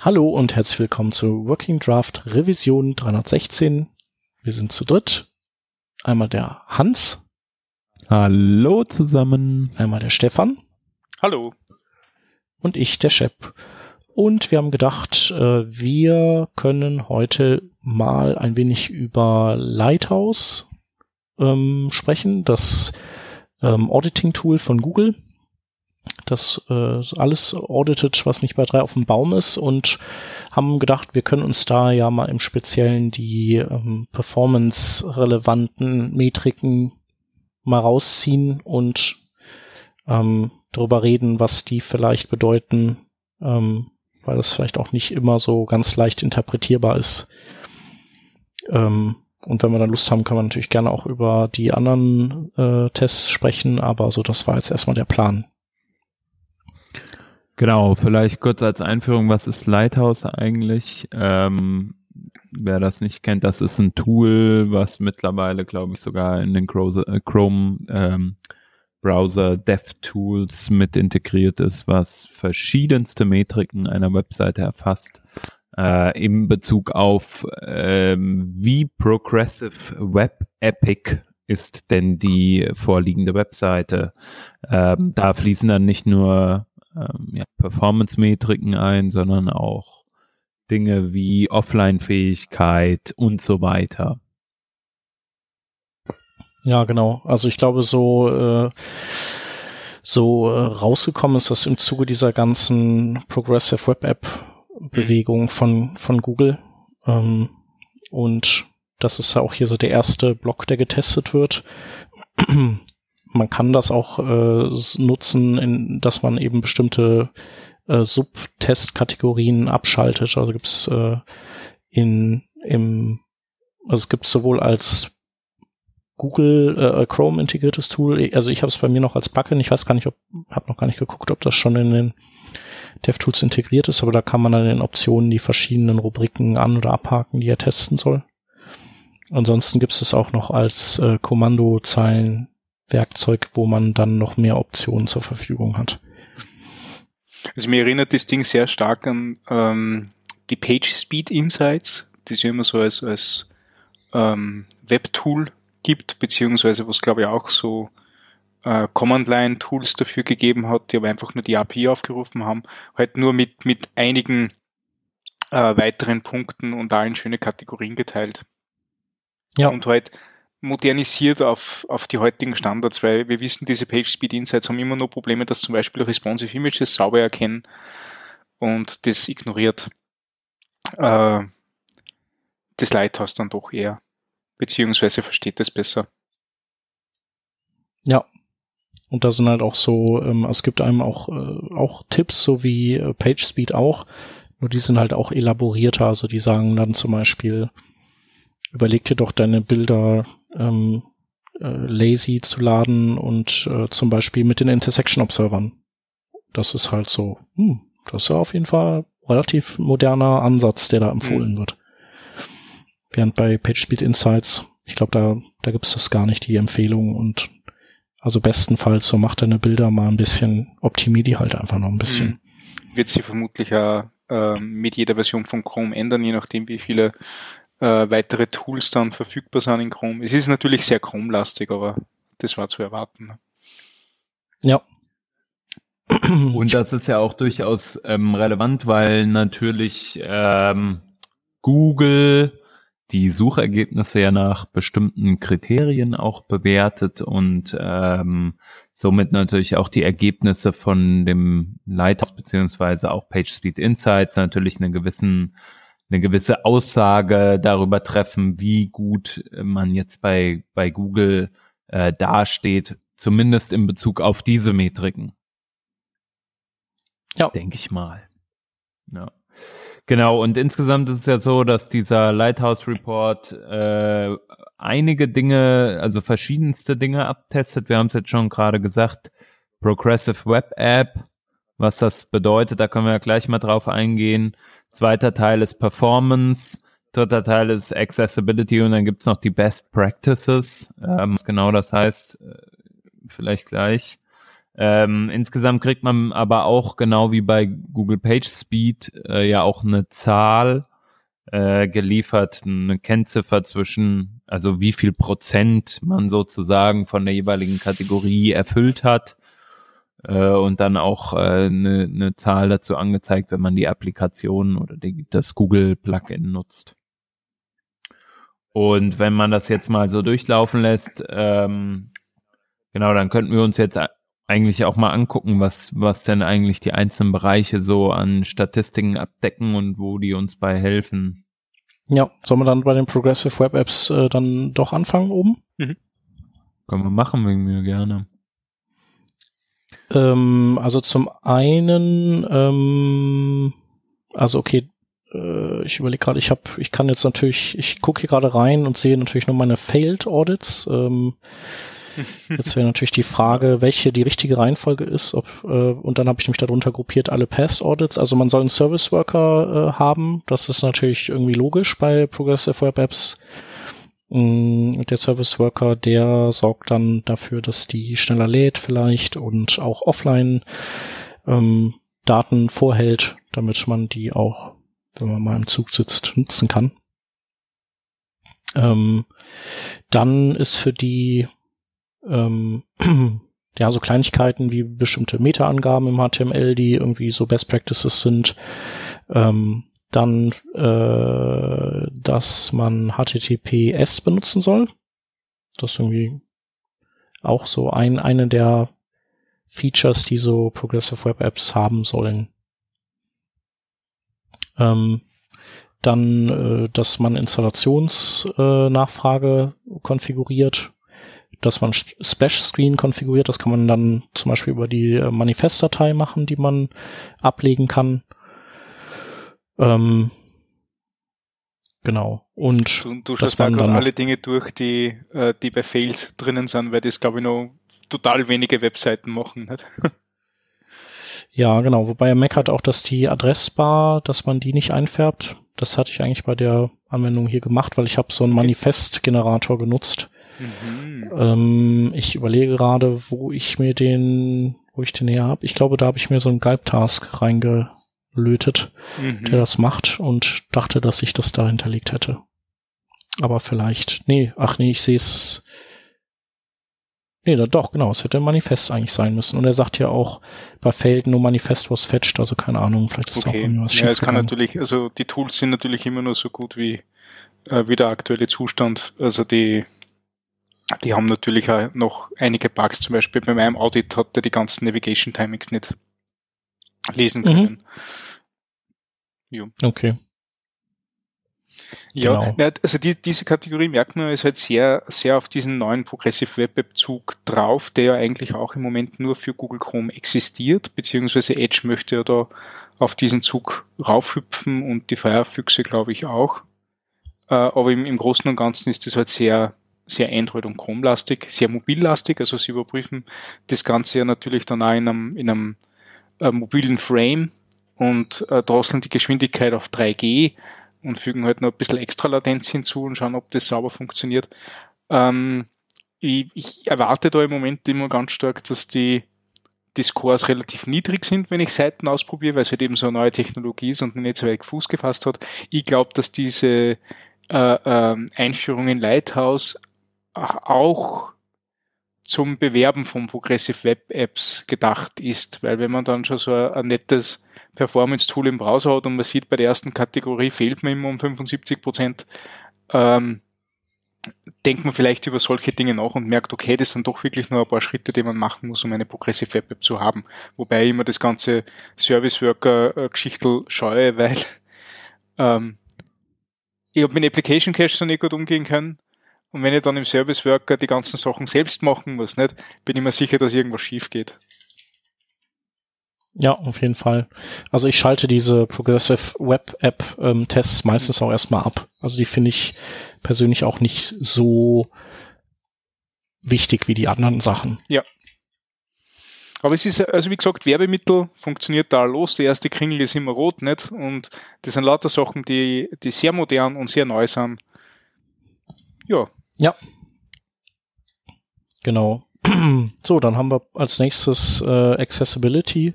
Hallo und herzlich willkommen zu Working Draft Revision 316. Wir sind zu dritt. Einmal der Hans. Hallo zusammen. Einmal der Stefan. Hallo. Und ich, der Shep. Und wir haben gedacht, äh, wir können heute mal ein wenig über Lighthouse ähm, sprechen, das ähm, Auditing-Tool von Google das äh, alles auditet, was nicht bei drei auf dem Baum ist und haben gedacht, wir können uns da ja mal im Speziellen die ähm, performance-relevanten Metriken mal rausziehen und ähm, darüber reden, was die vielleicht bedeuten, ähm, weil das vielleicht auch nicht immer so ganz leicht interpretierbar ist. Ähm, und wenn wir dann Lust haben, kann man natürlich gerne auch über die anderen äh, Tests sprechen, aber so das war jetzt erstmal der Plan. Genau, vielleicht kurz als Einführung, was ist Lighthouse eigentlich? Ähm, wer das nicht kennt, das ist ein Tool, was mittlerweile, glaube ich, sogar in den äh, Chrome ähm, Browser DevTools mit integriert ist, was verschiedenste Metriken einer Webseite erfasst. Äh, in Bezug auf ähm, wie progressive Web Epic ist denn die vorliegende Webseite. Ähm, da fließen dann nicht nur ähm, ja, Performance-Metriken ein, sondern auch Dinge wie Offline-Fähigkeit und so weiter. Ja, genau. Also ich glaube, so, äh, so äh, rausgekommen ist das im Zuge dieser ganzen Progressive Web App Bewegung von, von Google. Ähm, und das ist ja auch hier so der erste Block, der getestet wird man kann das auch äh, nutzen, in, dass man eben bestimmte äh, Subtestkategorien abschaltet. Also gibt es äh, in im also es gibt sowohl als Google äh, Chrome integriertes Tool, also ich habe es bei mir noch als Plugin, ich weiß gar nicht, ob habe noch gar nicht geguckt, ob das schon in den DevTools integriert ist, aber da kann man dann in Optionen die verschiedenen Rubriken an- oder abhaken, die er testen soll. Ansonsten gibt es auch noch als äh, Kommandozeilen Werkzeug, wo man dann noch mehr Optionen zur Verfügung hat. Also mir erinnert das Ding sehr stark an ähm, die Page Speed Insights, die es ja immer so als, als ähm, Webtool gibt, beziehungsweise was glaube ich auch so äh, Command-Line-Tools dafür gegeben hat, die aber einfach nur die API aufgerufen haben, halt nur mit, mit einigen äh, weiteren Punkten und da in schöne Kategorien geteilt. Ja. Und halt modernisiert auf, auf die heutigen Standards, weil wir wissen, diese PageSpeed Insights haben immer nur Probleme, dass zum Beispiel responsive Images sauber erkennen und das ignoriert äh, das Lighthouse dann doch eher, beziehungsweise versteht es besser. Ja. Und da sind halt auch so, ähm, es gibt einem auch, äh, auch Tipps, so wie äh, PageSpeed auch, nur die sind halt auch elaborierter, also die sagen dann zum Beispiel, überleg dir doch deine Bilder ähm, äh, lazy zu laden und äh, zum Beispiel mit den Intersection Observern. Das ist halt so, hm, das ist ja auf jeden Fall relativ moderner Ansatz, der da empfohlen mhm. wird. Während bei PageSpeed Insights, ich glaube, da, da gibt es das gar nicht, die Empfehlung und also bestenfalls so macht deine Bilder mal ein bisschen, optimier die halt einfach noch ein bisschen. Mhm. Wird sie vermutlich ja äh, mit jeder Version von Chrome ändern, je nachdem, wie viele äh, weitere Tools dann verfügbar sind in Chrome. Es ist natürlich sehr Chrome-lastig, aber das war zu erwarten. Ne? Ja. Und das ist ja auch durchaus ähm, relevant, weil natürlich ähm, Google die Suchergebnisse ja nach bestimmten Kriterien auch bewertet und ähm, somit natürlich auch die Ergebnisse von dem Lighthouse beziehungsweise auch PageSpeed Insights natürlich einen gewissen eine gewisse Aussage darüber treffen, wie gut man jetzt bei, bei Google äh, dasteht, zumindest in Bezug auf diese Metriken. Ja. Denke ich mal. Ja. Genau, und insgesamt ist es ja so, dass dieser Lighthouse Report äh, einige Dinge, also verschiedenste Dinge abtestet. Wir haben es jetzt schon gerade gesagt, Progressive Web App, was das bedeutet, da können wir gleich mal drauf eingehen. Zweiter Teil ist Performance. Dritter Teil ist Accessibility und dann gibt's noch die Best Practices. Ähm, was genau das heißt, äh, vielleicht gleich. Ähm, insgesamt kriegt man aber auch genau wie bei Google PageSpeed äh, ja auch eine Zahl äh, geliefert, eine Kennziffer zwischen, also wie viel Prozent man sozusagen von der jeweiligen Kategorie erfüllt hat äh, und dann auch äh, eine, eine Zahl dazu angezeigt, wenn man die Applikation oder die, das Google Plugin nutzt. Und wenn man das jetzt mal so durchlaufen lässt, ähm, genau, dann könnten wir uns jetzt eigentlich auch mal angucken, was, was denn eigentlich die einzelnen Bereiche so an Statistiken abdecken und wo die uns bei helfen. Ja, sollen wir dann bei den Progressive Web Apps äh, dann doch anfangen oben? Mhm. Können wir machen wegen mir gerne. Ähm, also zum einen, ähm, also okay, äh, ich überlege gerade, ich habe, ich kann jetzt natürlich, ich gucke hier gerade rein und sehe natürlich nur meine Failed Audits. Ähm, jetzt wäre natürlich die Frage, welche die richtige Reihenfolge ist. Ob, äh, und dann habe ich mich darunter gruppiert alle Pass Audits. Also man soll einen Service Worker äh, haben. Das ist natürlich irgendwie logisch bei Progressive Web Apps. Mm, der Service Worker, der sorgt dann dafür, dass die schneller lädt vielleicht und auch offline ähm, Daten vorhält, damit man die auch, wenn man mal im Zug sitzt, nutzen kann. Ähm, dann ist für die ähm, ja so Kleinigkeiten wie bestimmte Meta-Angaben im HTML, die irgendwie so Best Practices sind, ähm, dann, äh, dass man HTTPS benutzen soll. Das ist irgendwie auch so ein, eine der Features, die so Progressive Web Apps haben sollen. Ähm, dann, äh, dass man Installationsnachfrage äh, konfiguriert, dass man Splash Screen konfiguriert. Das kann man dann zum Beispiel über die äh, Manifestdatei machen, die man ablegen kann. Ähm, genau. Und du, du schaust da gerade alle Dinge durch, die, äh, die bei Fails drinnen sind, weil das glaube ich noch total wenige Webseiten machen. Nicht? Ja, genau. Wobei Mac hat auch, dass die Adressbar, dass man die nicht einfärbt. Das hatte ich eigentlich bei der Anwendung hier gemacht, weil ich habe so einen okay. Manifestgenerator genutzt. Mhm. Ähm, ich überlege gerade, wo ich mir den, wo ich den her habe. Ich glaube, da habe ich mir so einen Galb-Task reinge lötet, mhm. der das macht und dachte, dass ich das da hinterlegt hätte. Aber vielleicht, nee, ach nee, ich sehe es. Nee, da, doch, genau, es hätte ein Manifest eigentlich sein müssen. Und er sagt ja auch, bei Failed no Manifest was fetched, also keine Ahnung, vielleicht ist okay. da auch was Ja, es kann natürlich, also die Tools sind natürlich immer nur so gut wie, äh, wie der aktuelle Zustand. Also die, die haben natürlich auch noch einige Bugs. Zum Beispiel bei meinem Audit hat er die ganzen Navigation Timings nicht lesen mhm. können. Mhm. Jo. Okay. Ja, genau. also die, diese Kategorie merkt man ist halt sehr, sehr auf diesen neuen Progressive Web App Zug drauf, der ja eigentlich auch im Moment nur für Google Chrome existiert, beziehungsweise Edge möchte ja da auf diesen Zug raufhüpfen und die Firefüchse glaube ich auch. Äh, aber im, im Großen und Ganzen ist das halt sehr, sehr Android- und Chrome-lastig, sehr mobillastig, also sie überprüfen das Ganze ja natürlich dann auch in einem, in einem äh, mobilen Frame, und äh, drosseln die Geschwindigkeit auf 3G und fügen halt noch ein bisschen extra Latenz hinzu und schauen, ob das sauber funktioniert. Ähm, ich, ich erwarte da im Moment immer ganz stark, dass die, die Scores relativ niedrig sind, wenn ich Seiten ausprobiere, weil es halt eben so eine neue Technologie ist und nicht so weit Fuß gefasst hat. Ich glaube, dass diese äh, äh, Einführung in Lighthouse auch zum Bewerben von Progressive Web Apps gedacht ist, weil wenn man dann schon so ein, nettes Performance-Tool im Browser hat und man sieht, bei der ersten Kategorie fehlt man immer um 75 Prozent, ähm, denkt man vielleicht über solche Dinge nach und merkt, okay, das sind doch wirklich nur ein paar Schritte, die man machen muss, um eine Progressive Web App zu haben. Wobei ich immer das ganze Service Worker-Geschichtel scheue, weil ähm, ich habe mit Application Cache so nicht gut umgehen können. Und wenn ich dann im Service Worker die ganzen Sachen selbst machen muss, nicht, bin ich mir sicher, dass irgendwas schief geht. Ja, auf jeden Fall. Also ich schalte diese Progressive Web App ähm, Tests meistens auch erstmal ab. Also die finde ich persönlich auch nicht so wichtig wie die anderen Sachen. Ja. Aber es ist, also wie gesagt, Werbemittel funktioniert da los. Der erste Kringel ist immer rot, nicht? Und das sind lauter Sachen, die, die sehr modern und sehr neu sind. Ja. Ja. Genau. so, dann haben wir als nächstes äh, Accessibility.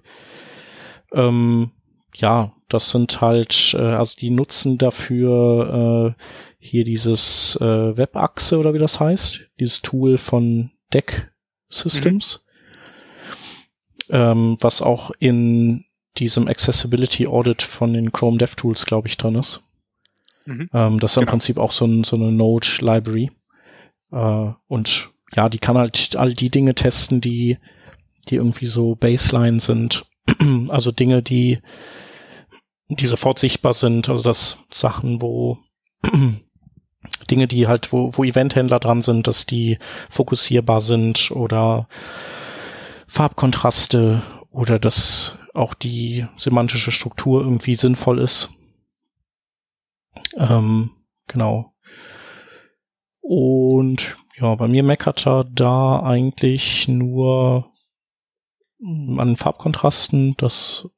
Ähm, ja, das sind halt, äh, also die nutzen dafür äh, hier dieses äh, Webachse oder wie das heißt, dieses Tool von Deck Systems, mhm. ähm, was auch in diesem Accessibility Audit von den Chrome DevTools, glaube ich, drin ist. Mhm. Ähm, das ist genau. im Prinzip auch so, ein, so eine Node Library. Äh, und ja, die kann halt all die Dinge testen, die, die irgendwie so Baseline sind. also Dinge, die, die sofort sichtbar sind. Also das Sachen, wo Dinge, die halt, wo, wo Eventhändler dran sind, dass die fokussierbar sind oder Farbkontraste oder dass auch die semantische Struktur irgendwie sinnvoll ist. Ähm, genau. Und ja, bei mir meckert er da eigentlich nur an Farbkontrasten. Das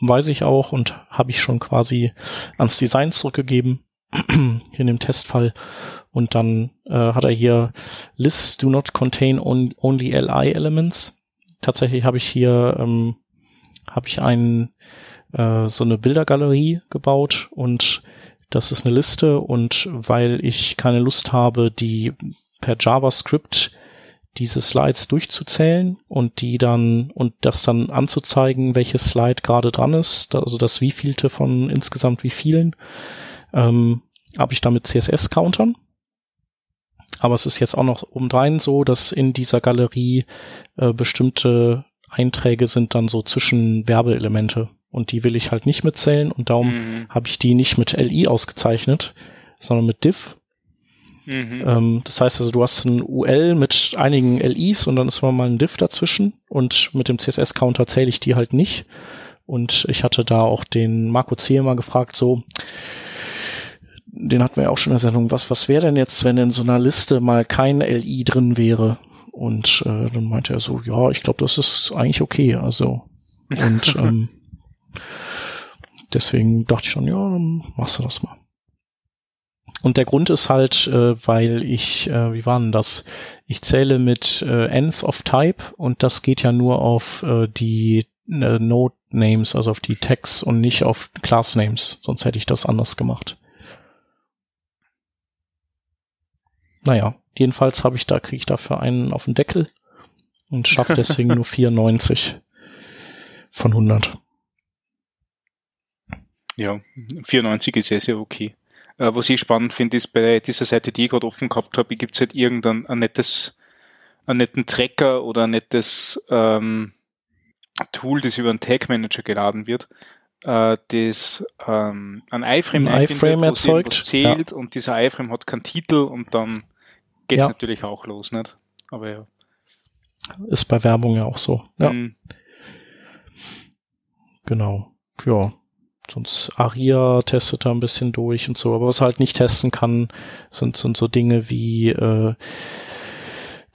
weiß ich auch und habe ich schon quasi ans Design zurückgegeben in dem Testfall. Und dann äh, hat er hier Lists do not contain on, only li elements. Tatsächlich habe ich hier ähm, habe ich ein äh, so eine Bildergalerie gebaut und das ist eine Liste und weil ich keine Lust habe, die per JavaScript diese Slides durchzuzählen und die dann und das dann anzuzeigen, welches Slide gerade dran ist, also das wievielte von insgesamt wie vielen, ähm, habe ich damit CSS-Countern. Aber es ist jetzt auch noch obendrein so, dass in dieser Galerie äh, bestimmte Einträge sind dann so zwischen Werbeelemente und die will ich halt nicht mitzählen und darum mhm. habe ich die nicht mit LI ausgezeichnet, sondern mit div. Mhm. Ähm, das heißt also, du hast ein UL mit einigen LIs und dann ist immer mal ein div dazwischen und mit dem CSS-Counter zähle ich die halt nicht. Und ich hatte da auch den Marco Zehe mal gefragt, so, den hatten wir ja auch schon in der Sendung, was, was wäre denn jetzt, wenn in so einer Liste mal kein LI drin wäre? Und äh, dann meinte er so, ja, ich glaube, das ist eigentlich okay. Also und ähm, deswegen dachte ich dann, ja, dann machst du das mal. Und der Grund ist halt, äh, weil ich, äh, wie war denn das? Ich zähle mit äh, nth of type und das geht ja nur auf äh, die äh, Node Names, also auf die Tags und nicht auf Class Names. Sonst hätte ich das anders gemacht. Naja, jedenfalls habe ich da, kriege ich dafür einen auf den Deckel und schaffe deswegen nur 94 von 100. Ja, 94 ist sehr, sehr okay. Äh, was ich spannend finde, ist bei dieser Seite, die ich gerade offen gehabt habe, gibt es halt irgendein ein nettes, einen netten Tracker oder ein nettes ähm, Tool, das über einen Tag Manager geladen wird, äh, das ähm, ein iFrame, ein iFrame erzeugt, zählt ja. und dieser iFrame hat keinen Titel und dann geht's ja. natürlich auch los, nicht? Aber ja. Ist bei Werbung ja auch so. Ja. Mhm. Genau. Ja. Sonst Aria testet da ein bisschen durch und so. Aber was halt nicht testen kann, sind, sind so Dinge wie, äh,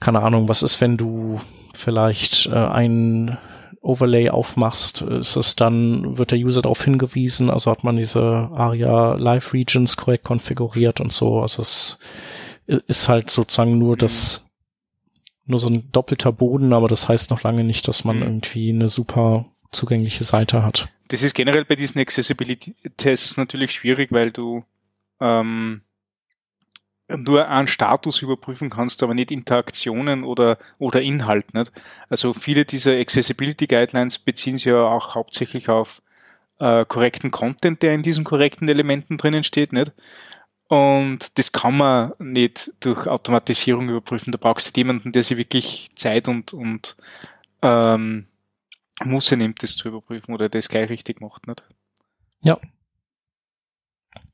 keine Ahnung, was ist, wenn du vielleicht äh, ein Overlay aufmachst, ist es dann, wird der User darauf hingewiesen, also hat man diese ARIA Live Regions korrekt konfiguriert und so. Also es ist halt sozusagen nur das, nur so ein doppelter Boden, aber das heißt noch lange nicht, dass man mhm. irgendwie eine super zugängliche Seite hat. Das ist generell bei diesen Accessibility-Tests natürlich schwierig, weil du ähm, nur einen Status überprüfen kannst, aber nicht Interaktionen oder, oder Inhalt. Nicht? Also viele dieser Accessibility Guidelines beziehen sich ja auch hauptsächlich auf äh, korrekten Content, der in diesen korrekten Elementen drinnen steht. Nicht? Und das kann man nicht durch Automatisierung überprüfen. Da brauchst du jemanden, der sich wirklich Zeit und, und ähm, Musse nimmt, das zu überprüfen oder das gleich richtig macht, nicht? Ja.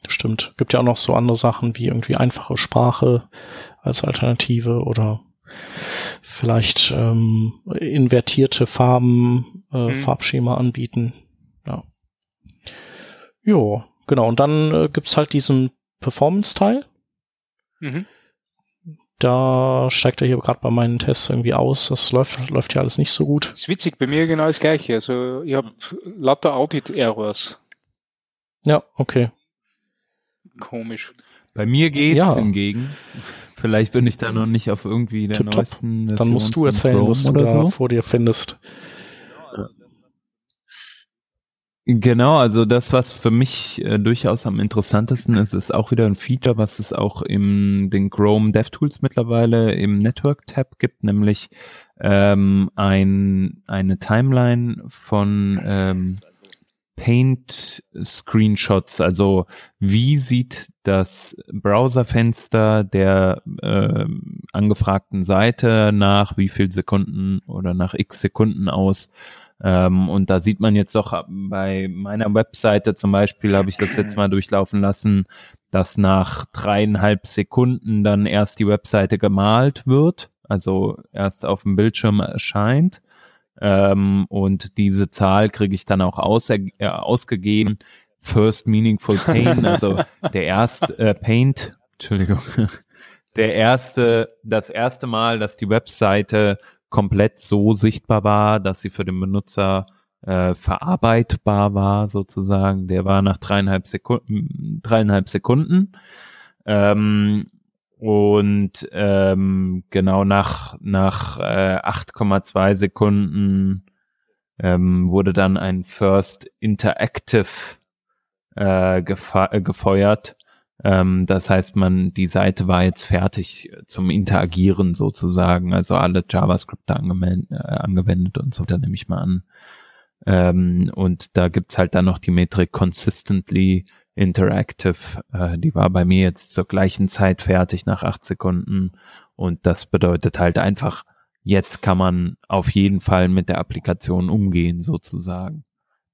Stimmt. Gibt ja auch noch so andere Sachen wie irgendwie einfache Sprache als Alternative oder vielleicht ähm, invertierte Farben, äh, mhm. Farbschema anbieten. Ja. Jo, genau. Und dann äh, gibt's halt diesen Performance-Teil. Mhm. Da steigt er hier gerade bei meinen Tests irgendwie aus. Das läuft, läuft ja alles nicht so gut. Das ist witzig, bei mir genau das gleiche. Also ich habe lauter Audit-Errors. Ja, okay. Komisch. Bei mir geht's ja. hingegen. Vielleicht bin ich da noch nicht auf irgendwie der Tipp neuesten Version Dann musst du erzählen, was du da so. vor dir findest. Genau, also das, was für mich äh, durchaus am interessantesten ist, ist auch wieder ein Feature, was es auch im den Chrome DevTools mittlerweile im Network Tab gibt, nämlich ähm, ein, eine Timeline von ähm, Paint Screenshots. Also wie sieht das Browserfenster der äh, angefragten Seite nach wie viel Sekunden oder nach x Sekunden aus? Ähm, und da sieht man jetzt doch bei meiner Webseite zum Beispiel, habe ich das jetzt mal durchlaufen lassen, dass nach dreieinhalb Sekunden dann erst die Webseite gemalt wird, also erst auf dem Bildschirm erscheint. Ähm, und diese Zahl kriege ich dann auch aus, äh, ausgegeben. First Meaningful Paint, also der erste äh, Paint, Entschuldigung, der erste, das erste Mal, dass die Webseite komplett so sichtbar war, dass sie für den Benutzer äh, verarbeitbar war, sozusagen. Der war nach dreieinhalb Sekunden, dreieinhalb Sekunden. Ähm, und ähm, genau nach, nach äh, 8,2 Sekunden ähm, wurde dann ein First Interactive äh, äh, gefeuert. Ähm, das heißt, man, die Seite war jetzt fertig zum Interagieren sozusagen, also alle JavaScript angewendet, äh, angewendet und so, da nehme ich mal an. Ähm, und da gibt's halt dann noch die Metrik consistently interactive. Äh, die war bei mir jetzt zur gleichen Zeit fertig nach acht Sekunden. Und das bedeutet halt einfach, jetzt kann man auf jeden Fall mit der Applikation umgehen sozusagen.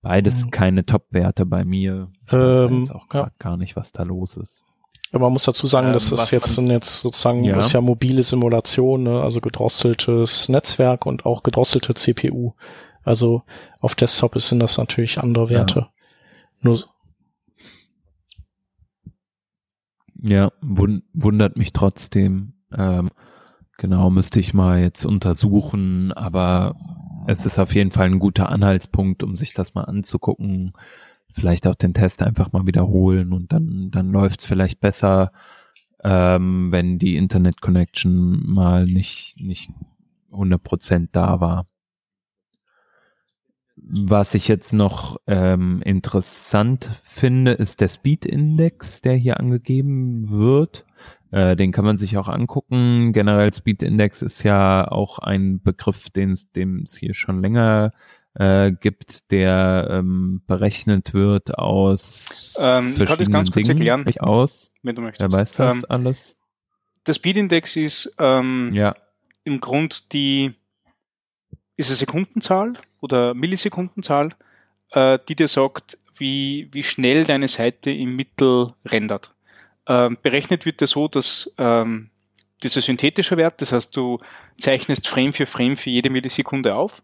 Beides mhm. keine Top-Werte bei mir. Ich weiß ähm, jetzt auch ja. gar nicht, was da los ist. Ja, man muss dazu sagen, ähm, das ist jetzt, sind jetzt sozusagen, ja. ist ja mobile Simulation, ne? also gedrosseltes Netzwerk und auch gedrosselte CPU. Also auf Desktop sind das natürlich andere Werte. Ja. Nur ja, wund wundert mich trotzdem. Ähm, genau, müsste ich mal jetzt untersuchen, aber es ist auf jeden Fall ein guter Anhaltspunkt, um sich das mal anzugucken. Vielleicht auch den Test einfach mal wiederholen und dann, dann läuft's vielleicht besser, ähm, wenn die Internet Connection mal nicht, nicht 100% da war. Was ich jetzt noch ähm, interessant finde, ist der Speed Index, der hier angegeben wird. Äh, den kann man sich auch angucken. Generell Speed Index ist ja auch ein Begriff, den es hier schon länger äh, gibt, der ähm, berechnet wird aus ähm, verschiedenen ich kann das ganz kurz Dingen. erklären, aus. wenn du möchtest. Wer weiß das ähm, alles? Der Speed Index ist ähm, ja. im Grund die ist eine Sekundenzahl oder Millisekundenzahl, äh, die dir sagt, wie, wie schnell deine Seite im Mittel rendert. Ähm, berechnet wird das so, dass ähm, dieser synthetische Wert, das heißt, du zeichnest Frame für Frame für jede Millisekunde auf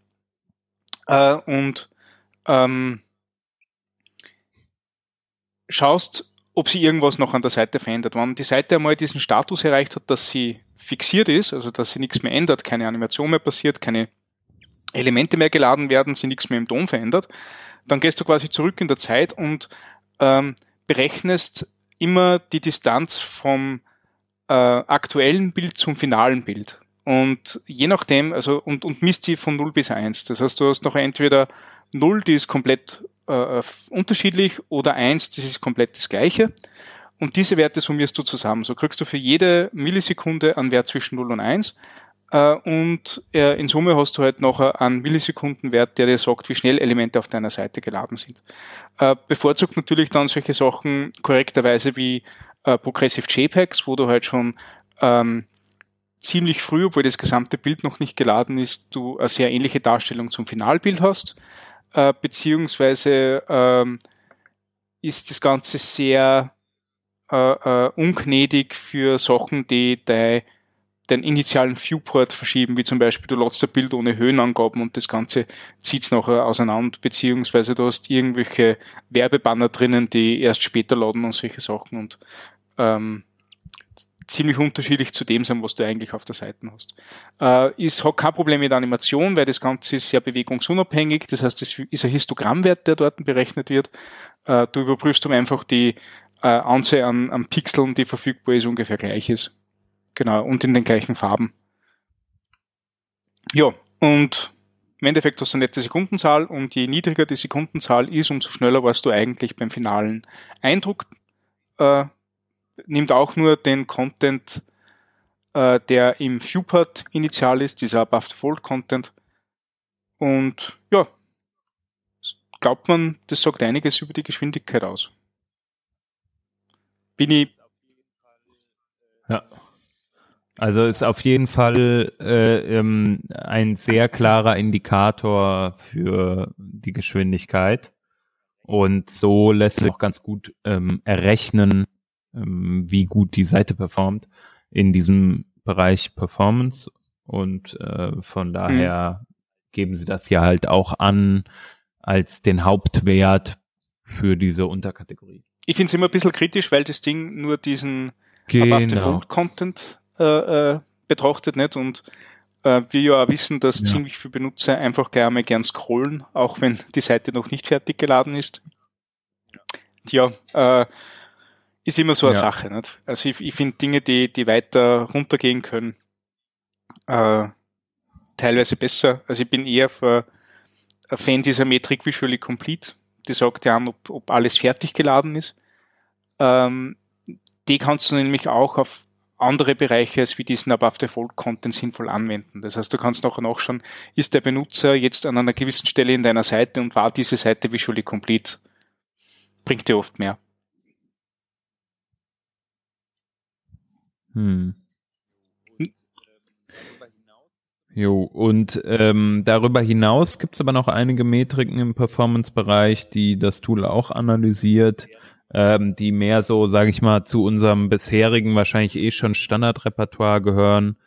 äh, und ähm, schaust, ob sie irgendwas noch an der Seite verändert. Wenn die Seite einmal diesen Status erreicht hat, dass sie fixiert ist, also dass sie nichts mehr ändert, keine Animation mehr passiert, keine Elemente mehr geladen werden, sie nichts mehr im Ton verändert, dann gehst du quasi zurück in der Zeit und ähm, berechnest immer die Distanz vom äh, aktuellen Bild zum finalen Bild. Und je nachdem, also und, und misst sie von 0 bis 1. Das heißt, du hast noch entweder 0, die ist komplett äh, unterschiedlich, oder 1, das ist komplett das gleiche. Und diese Werte summierst du zusammen. So kriegst du für jede Millisekunde einen Wert zwischen 0 und 1. Äh, und äh, in Summe hast du halt noch einen Millisekundenwert, der dir sagt, wie schnell Elemente auf deiner Seite geladen sind. Äh, bevorzugt natürlich dann solche Sachen korrekterweise wie Progressive JPEGs, wo du halt schon ähm, ziemlich früh, obwohl das gesamte Bild noch nicht geladen ist, du eine sehr ähnliche Darstellung zum Finalbild hast, äh, beziehungsweise ähm, ist das Ganze sehr äh, äh, ungnädig für Sachen, die dein den initialen Viewport verschieben, wie zum Beispiel du ladst ein Bild ohne Höhenangaben und das Ganze zieht's nachher auseinander, beziehungsweise du hast irgendwelche Werbebanner drinnen, die erst später laden und solche Sachen und ähm, ziemlich unterschiedlich zu dem sein, was du eigentlich auf der Seite hast. Äh, ist, hat kein Problem mit Animation, weil das Ganze ist sehr bewegungsunabhängig, das heißt, es ist ein Histogrammwert, der dort berechnet wird. Äh, du überprüfst um einfach die äh, Anzahl an, an Pixeln, die verfügbar ist, ungefähr gleich ist. Genau, und in den gleichen Farben. Ja, und im Endeffekt hast du eine nette Sekundenzahl und je niedriger die Sekundenzahl ist, umso schneller warst du eigentlich beim finalen Eindruck. Äh, nimmt auch nur den Content, äh, der im Viewport initial ist, dieser Above the Fold Content. Und ja, glaubt man, das sagt einiges über die Geschwindigkeit aus. Bin ich. Ja. Also ist auf jeden Fall äh, ähm, ein sehr klarer Indikator für die Geschwindigkeit. Und so lässt sich auch ganz gut ähm, errechnen, ähm, wie gut die Seite performt in diesem Bereich Performance. Und äh, von daher mhm. geben sie das ja halt auch an als den Hauptwert für diese Unterkategorie. Ich finde es immer ein bisschen kritisch, weil das Ding nur diesen genau. Above the Fold Content äh, äh, betrachtet nicht und äh, wir ja auch wissen, dass ja. ziemlich viele Benutzer einfach gleich einmal gern scrollen, auch wenn die Seite noch nicht fertig geladen ist. Ja, äh, ist immer so eine ja. Sache. Nicht? Also ich, ich finde Dinge, die, die weiter runtergehen können, äh, teilweise besser. Also ich bin eher für ein Fan dieser Metrik Visually Complete. Die sagt ja an, ob, ob alles fertig geladen ist. Ähm, die kannst du nämlich auch auf andere Bereiche als wie diesen Above the Fold Content sinnvoll anwenden. Das heißt, du kannst nachher nachschauen, ist der Benutzer jetzt an einer gewissen Stelle in deiner Seite und war diese Seite visually complete? Bringt dir oft mehr. Hm. Jo, und ähm, darüber hinaus gibt es aber noch einige Metriken im Performance-Bereich, die das Tool auch analysiert ähm, die mehr so, sage ich mal, zu unserem bisherigen, wahrscheinlich eh schon Standardrepertoire gehören.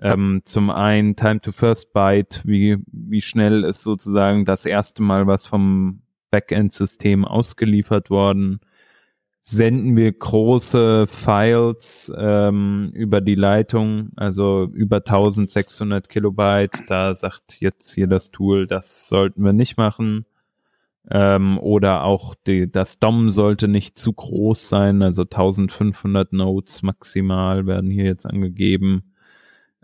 Ähm, zum einen Time to First Byte, wie, wie schnell ist sozusagen das erste Mal was vom Backend-System ausgeliefert worden. Senden wir große Files ähm, über die Leitung, also über 1600 Kilobyte. Da sagt jetzt hier das Tool, das sollten wir nicht machen. Ähm, oder auch die, das DOM sollte nicht zu groß sein, also 1500 Nodes maximal werden hier jetzt angegeben.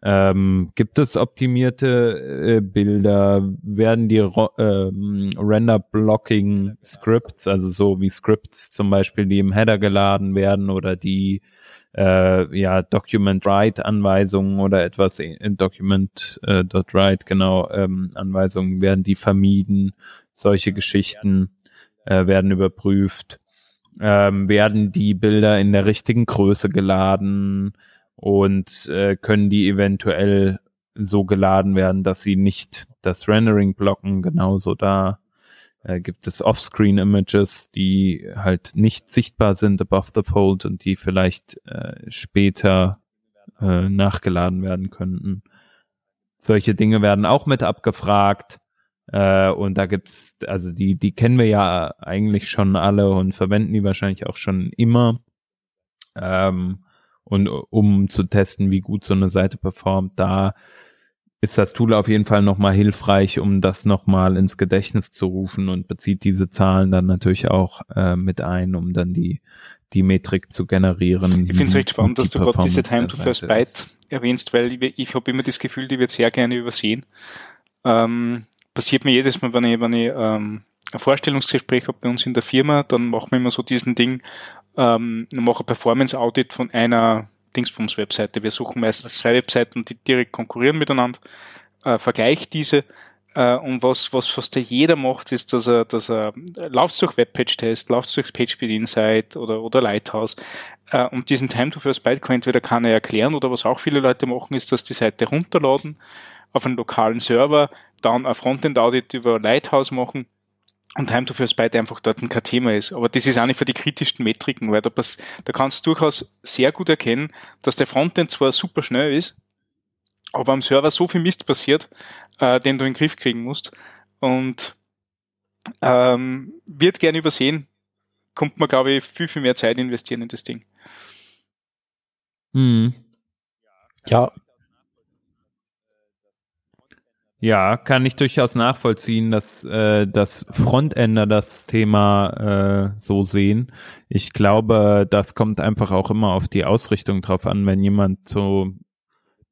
Ähm, gibt es optimierte äh, Bilder? Werden die ähm, Render-Blocking-Scripts, also so wie Scripts zum Beispiel, die im Header geladen werden oder die äh, ja Document-Write-Anweisungen oder etwas in Document.write, äh, genau, ähm, Anweisungen, werden die vermieden? Solche Geschichten äh, werden überprüft. Ähm, werden die Bilder in der richtigen Größe geladen und äh, können die eventuell so geladen werden, dass sie nicht das Rendering blocken, genauso da äh, gibt es Offscreen-Images, die halt nicht sichtbar sind above the fold und die vielleicht äh, später äh, nachgeladen werden könnten. Solche Dinge werden auch mit abgefragt. Äh, und da gibt's, also die, die kennen wir ja eigentlich schon alle und verwenden die wahrscheinlich auch schon immer. Ähm, und um zu testen, wie gut so eine Seite performt, da ist das Tool auf jeden Fall nochmal hilfreich, um das nochmal ins Gedächtnis zu rufen und bezieht diese Zahlen dann natürlich auch äh, mit ein, um dann die, die Metrik zu generieren. Ich finde es recht spannend, dass du gerade diese Time to First Byte erwähnst, weil ich, ich habe immer das Gefühl, die wird sehr gerne übersehen. Ähm, passiert mir jedes Mal, wenn ich, wenn ich ähm, ein Vorstellungsgespräch habe bei uns in der Firma, dann machen wir immer so diesen Ding, ähm, mache ein Performance-Audit von einer Dingsbums-Webseite. Wir suchen meistens zwei Webseiten, die direkt konkurrieren miteinander, äh, vergleicht diese äh, und was, was fast jeder macht, ist, dass er, dass er läuft durch Webpage-Test, läuft durch PageSpeed Insight oder, oder Lighthouse äh, und diesen Time to First Byte kann entweder keiner erklären oder was auch viele Leute machen, ist, dass die Seite runterladen auf einen lokalen Server, dann ein Frontend-Audit über Lighthouse machen und Time to First Byte einfach dort kein Thema ist. Aber das ist auch nicht für die kritischsten Metriken, weil da, pass, da kannst du durchaus sehr gut erkennen, dass der Frontend zwar super schnell ist, aber am Server so viel Mist passiert, äh, den du in den Griff kriegen musst. Und ähm, wird gern übersehen, kommt man, glaube ich, viel, viel mehr Zeit investieren in das Ding. Hm. Ja, Ja, kann ich durchaus nachvollziehen, dass, äh, dass Frontender das Thema äh, so sehen. Ich glaube, das kommt einfach auch immer auf die Ausrichtung drauf an, wenn jemand so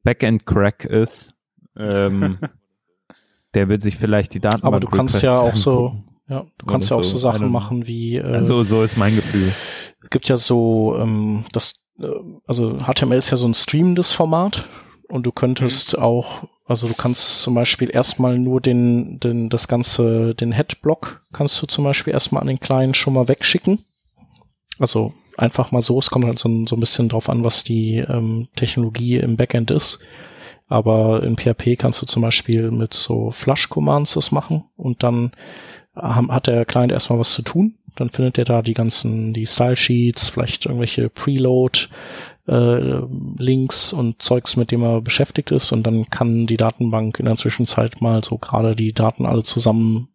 Backend-Crack ist. Ähm, der wird sich vielleicht die Daten Aber du kannst ja auch so, ja, du kannst ja auch so, so Sachen machen wie. Äh, also so ist mein Gefühl. Es gibt ja so, ähm, das, äh, also HTML ist ja so ein streamendes Format und du könntest mhm. auch also du kannst zum Beispiel erstmal nur den, den, das ganze, den Head-Block kannst du zum Beispiel erstmal an den Client schon mal wegschicken. Also einfach mal so, es kommt halt so, so ein bisschen drauf an, was die ähm, Technologie im Backend ist. Aber in PHP kannst du zum Beispiel mit so Flush-Commands das machen und dann hat der Client erstmal was zu tun. Dann findet er da die ganzen, die Style-Sheets, vielleicht irgendwelche Preload, äh, Links und Zeugs, mit dem er beschäftigt ist und dann kann die Datenbank in der Zwischenzeit mal so gerade die Daten alle zusammen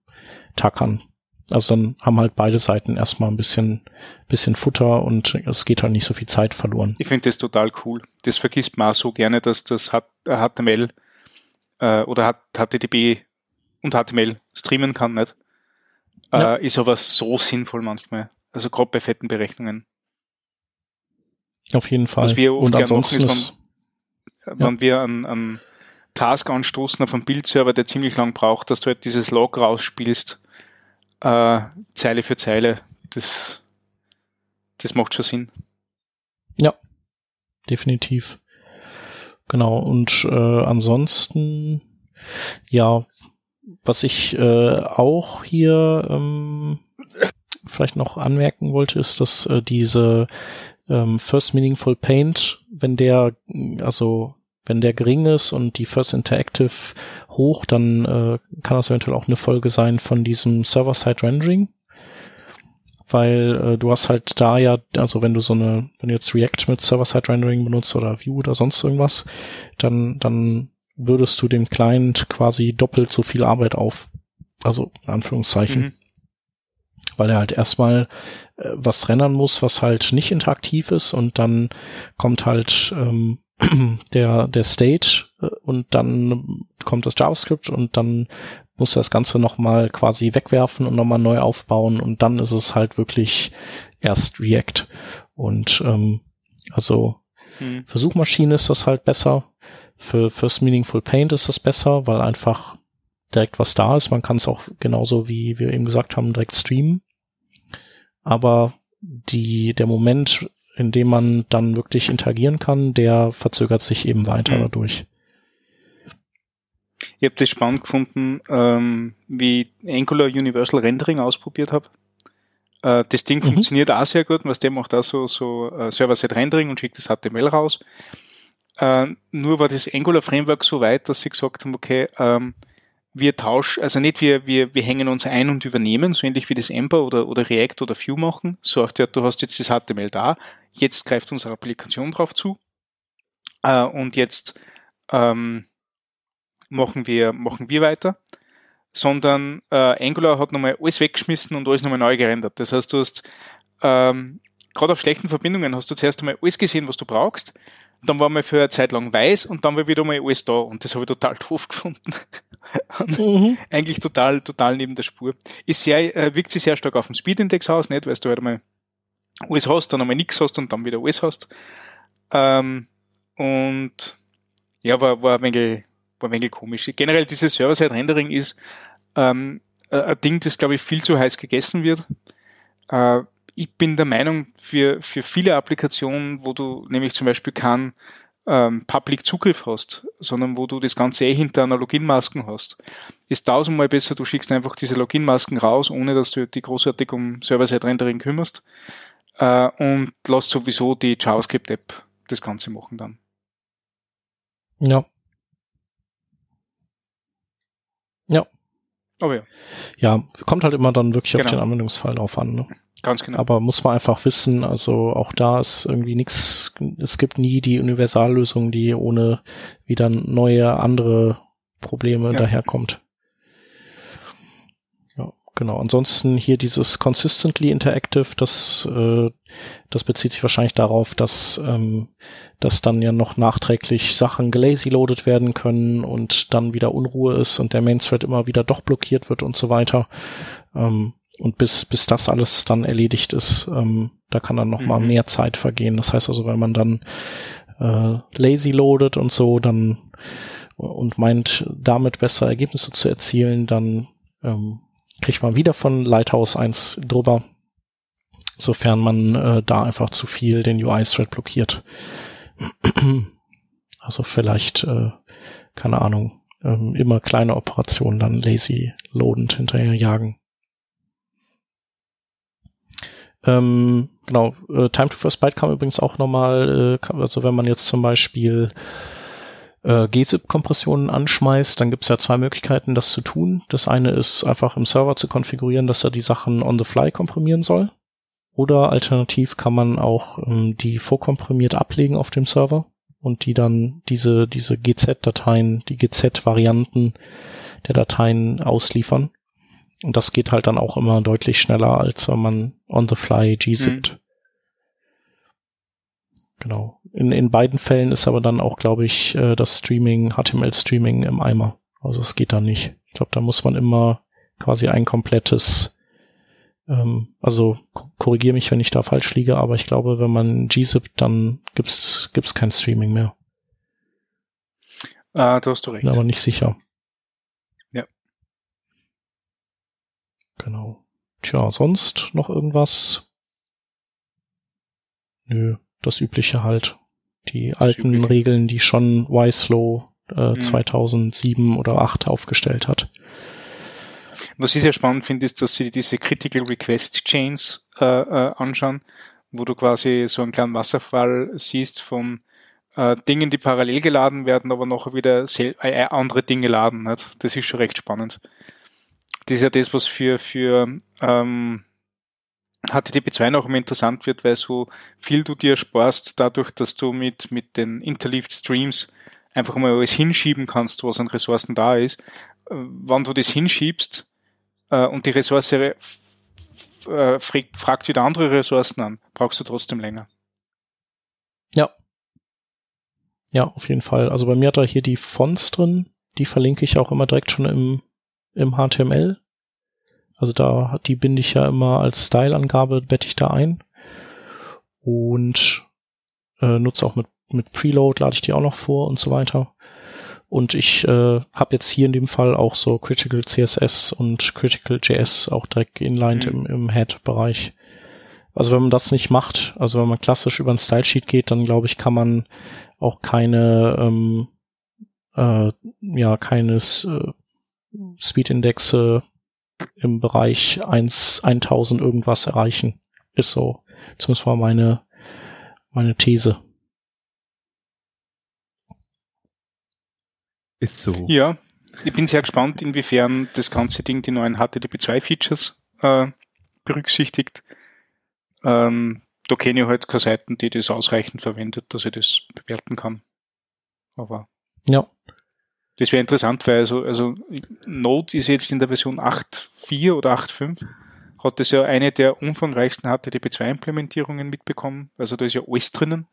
tackern. Also dann haben halt beide Seiten erstmal ein bisschen, bisschen Futter und es geht halt nicht so viel Zeit verloren. Ich finde das total cool. Das vergisst man auch so gerne, dass das HTML äh, oder HTTP und HTML streamen kann, nicht? Ja. Äh, ist aber so sinnvoll manchmal. Also gerade bei fetten Berechnungen. Auf jeden Fall. Was wir oft und ansonsten machen, ist, wenn, ja. wenn wir einen, einen Task anstoßen auf einen Bildserver, der ziemlich lang braucht, dass du halt dieses Log rausspielst, äh, Zeile für Zeile. Das, das macht schon Sinn. Ja, definitiv. Genau. Und äh, ansonsten, ja, was ich äh, auch hier ähm, vielleicht noch anmerken wollte, ist, dass äh, diese ähm, First Meaningful Paint, wenn der, also wenn der gering ist und die First Interactive hoch, dann äh, kann das eventuell auch eine Folge sein von diesem Server-Side Rendering. Weil äh, du hast halt da ja, also wenn du so eine, wenn du jetzt React mit Server-Side Rendering benutzt oder Vue oder sonst irgendwas, dann, dann würdest du dem Client quasi doppelt so viel Arbeit auf. Also in Anführungszeichen. Mhm weil er halt erstmal äh, was rendern muss, was halt nicht interaktiv ist und dann kommt halt ähm, der, der State äh, und dann kommt das JavaScript und dann muss er das Ganze nochmal quasi wegwerfen und nochmal neu aufbauen und dann ist es halt wirklich erst React. Und ähm, also hm. für Suchmaschinen ist das halt besser. Für First Meaningful Paint ist das besser, weil einfach direkt was da ist. Man kann es auch genauso wie wir eben gesagt haben, direkt streamen. Aber die, der Moment, in dem man dann wirklich interagieren kann, der verzögert sich eben weiter mhm. dadurch. Ich habe das spannend gefunden, ähm, wie Angular Universal Rendering ausprobiert habe. Äh, das Ding mhm. funktioniert auch sehr gut, was der macht auch so, so äh, Server-Side Rendering und schickt das HTML raus. Äh, nur war das Angular Framework so weit, dass sie gesagt haben, okay, ähm, wir tauschen, also nicht wir, wir, wir hängen uns ein und übernehmen, so ähnlich wie das Ember oder, oder React oder Vue machen. So auf der, du hast jetzt das HTML da, jetzt greift unsere Applikation drauf zu. Äh, und jetzt ähm, machen wir, machen wir weiter. Sondern äh, Angular hat nochmal alles weggeschmissen und alles nochmal neu gerendert. Das heißt, du hast ähm, gerade auf schlechten Verbindungen hast du zuerst einmal alles gesehen, was du brauchst dann war mal für eine Zeit lang weiß und dann war wieder mal alles da und das habe ich total doof gefunden. mhm. Eigentlich total, total neben der Spur. Ist sehr, äh, wirkt sich sehr stark auf den Speedindex aus, nicht, weil du halt einmal alles hast, dann einmal nichts hast und dann wieder alles hast. Ähm, und ja, war, war ein wenig, war ein wenig komisch. Generell dieses Server-Side-Rendering ist ähm, ein Ding, das glaube ich viel zu heiß gegessen wird. Äh, ich bin der Meinung, für, für viele Applikationen, wo du nämlich zum Beispiel keinen ähm, Public Zugriff hast, sondern wo du das Ganze eh hinter einer Login-Masken hast, ist tausendmal besser, du schickst einfach diese Login-Masken raus, ohne dass du dich großartig um Server-Side-Rendering kümmerst äh, und lass sowieso die JavaScript-App das Ganze machen dann. Ja. Ja. Aber ja. Ja, kommt halt immer dann wirklich genau. auf den Anwendungsfall drauf an. Ne? Ganz genau. Aber muss man einfach wissen, also auch da ist irgendwie nichts, es gibt nie die Universallösung, die ohne wieder neue andere Probleme ja. daherkommt. Ja, Genau, ansonsten hier dieses Consistently Interactive, das, äh, das bezieht sich wahrscheinlich darauf, dass, ähm, dass dann ja noch nachträglich Sachen gelazy-loaded werden können und dann wieder Unruhe ist und der Main-Thread immer wieder doch blockiert wird und so weiter. Ähm, und bis, bis das alles dann erledigt ist, ähm, da kann dann noch mhm. mal mehr Zeit vergehen. Das heißt also, wenn man dann äh, lazy loadet und so, dann und meint, damit bessere Ergebnisse zu erzielen, dann ähm, kriegt man wieder von Lighthouse eins drüber, sofern man äh, da einfach zu viel den UI-Thread blockiert. also vielleicht, äh, keine Ahnung, ähm, immer kleine Operationen dann lazy loadend hinterher Ähm, genau, äh, Time to First Byte kam übrigens auch nochmal, äh, also wenn man jetzt zum Beispiel äh, gzip-Kompressionen anschmeißt, dann gibt es ja zwei Möglichkeiten, das zu tun. Das eine ist einfach im Server zu konfigurieren, dass er die Sachen on the fly komprimieren soll. Oder alternativ kann man auch ähm, die vorkomprimiert ablegen auf dem Server und die dann diese, diese GZ-Dateien, die GZ-Varianten der Dateien ausliefern. Und das geht halt dann auch immer deutlich schneller, als wenn man on the fly gzipt. Mhm. Genau. In, in beiden Fällen ist aber dann auch, glaube ich, äh, das Streaming, HTML-Streaming im Eimer. Also es geht da nicht. Ich glaube, da muss man immer quasi ein komplettes, ähm, also korrigiere mich, wenn ich da falsch liege, aber ich glaube, wenn man gzip, dann gibt's gibt's kein Streaming mehr. Ah, da hast du recht. Bin aber nicht sicher. Genau. Tja, sonst noch irgendwas? Nö das Übliche halt. Die das alten Übliche. Regeln, die schon Wieslow äh, mhm. 2007 oder 8 aufgestellt hat. Was ich sehr spannend finde, ist, dass sie diese Critical Request Chains äh, äh, anschauen, wo du quasi so einen kleinen Wasserfall siehst von äh, Dingen, die parallel geladen werden, aber nachher wieder äh, äh, andere Dinge laden. Nicht? Das ist schon recht spannend. Das ist ja das, was für, für ähm, HTTP2 noch immer interessant wird, weil so viel du dir sparst, dadurch, dass du mit, mit den Interleaved Streams einfach mal alles hinschieben kannst, was an Ressourcen da ist. Wann du das hinschiebst äh, und die Ressource äh, fragt, fragt wieder andere Ressourcen an, brauchst du trotzdem länger. Ja. Ja, auf jeden Fall. Also bei mir hat er hier die Fonts drin, die verlinke ich auch immer direkt schon im, im HTML. Also da, die binde ich ja immer als Style-Angabe, bette ich da ein. Und äh, nutze auch mit, mit Preload, lade ich die auch noch vor und so weiter. Und ich äh, habe jetzt hier in dem Fall auch so Critical CSS und Critical JS auch direkt inlined mhm. im, im Head-Bereich. Also wenn man das nicht macht, also wenn man klassisch über ein Style-Sheet geht, dann glaube ich, kann man auch keine, ähm, äh, ja, keines äh, Speed-Indexe im Bereich 1, 1000 irgendwas erreichen. Ist so. Zumindest mal meine, meine These. Ist so. Ja, ich bin sehr gespannt, inwiefern das ganze Ding die neuen HTTP2-Features äh, berücksichtigt. Ähm, da kenne ich halt keine Seiten, die das ausreichend verwendet, dass ich das bewerten kann. Aber ja. Das wäre interessant, weil also, also Node ist jetzt in der Version 8.4 oder 8.5, hat das ja eine der umfangreichsten HTTP2-Implementierungen mitbekommen. Also da ist ja alles drinnen.